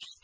you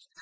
you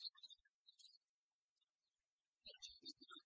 Thank you.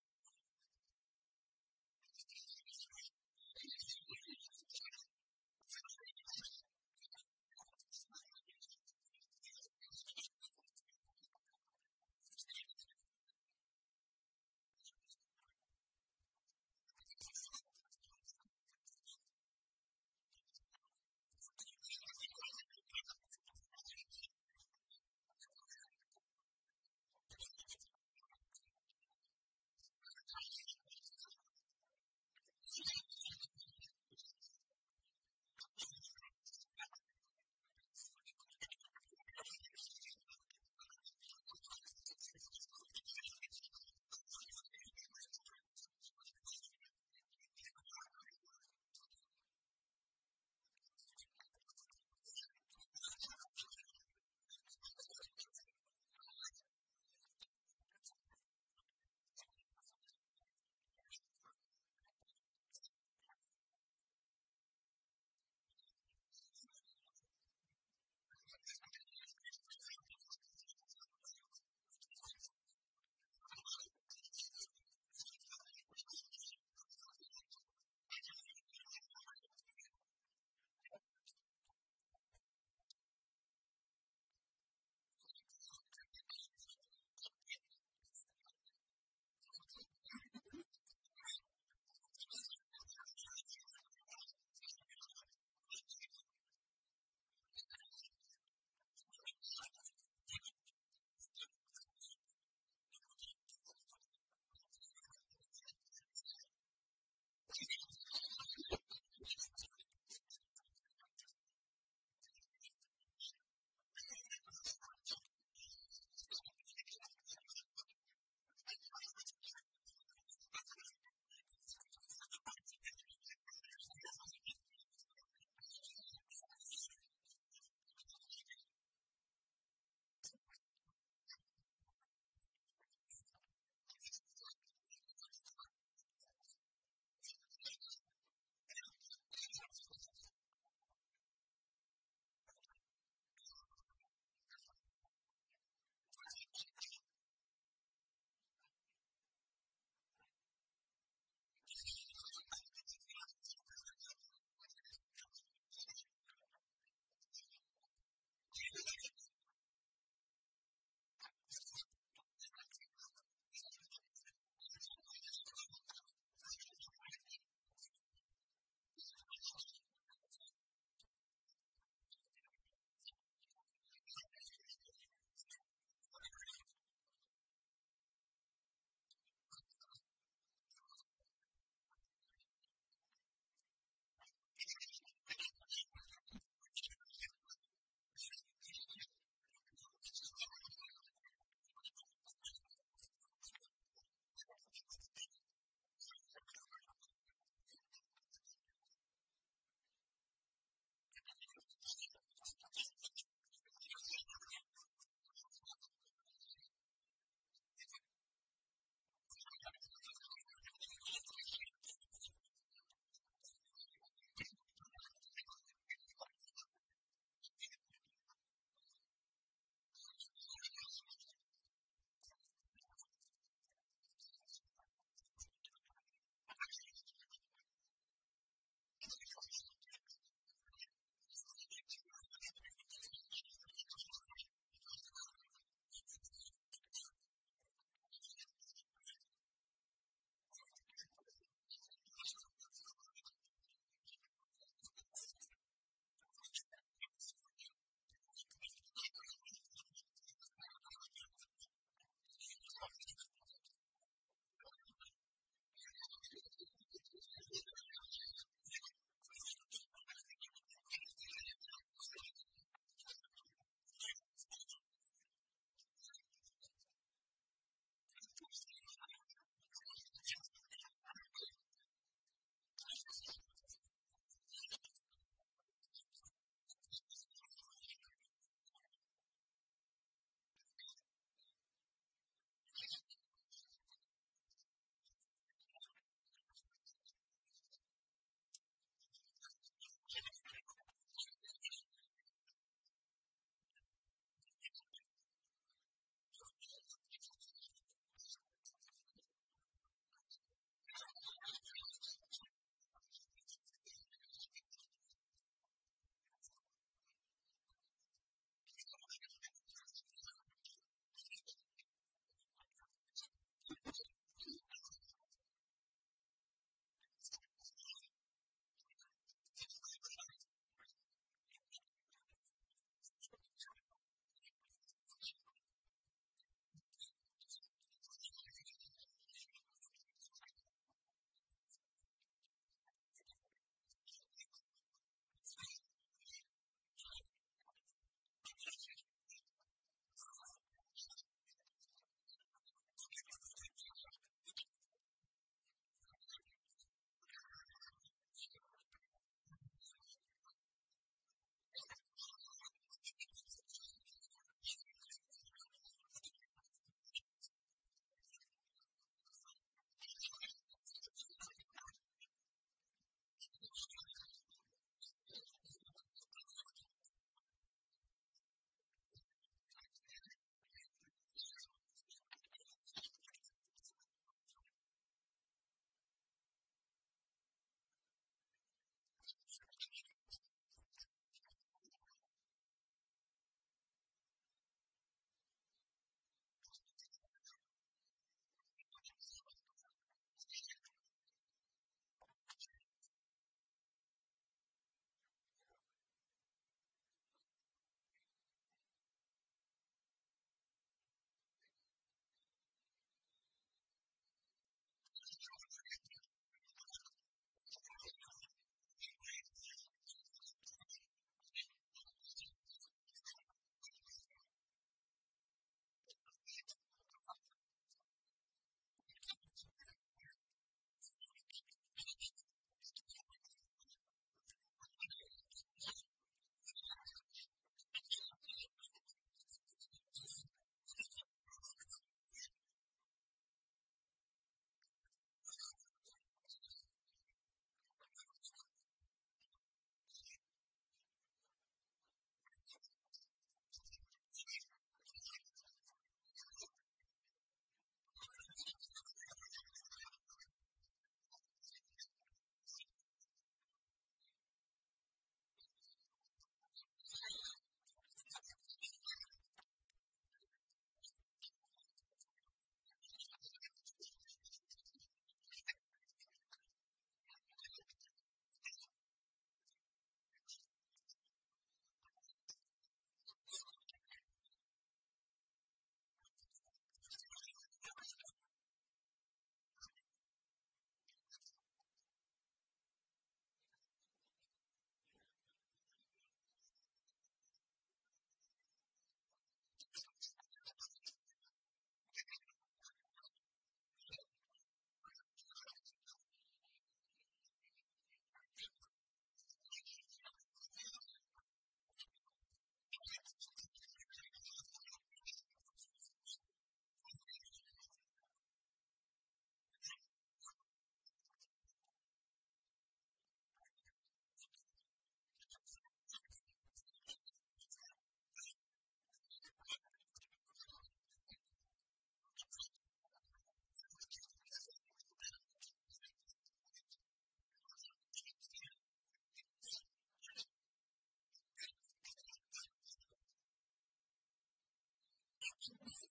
to me.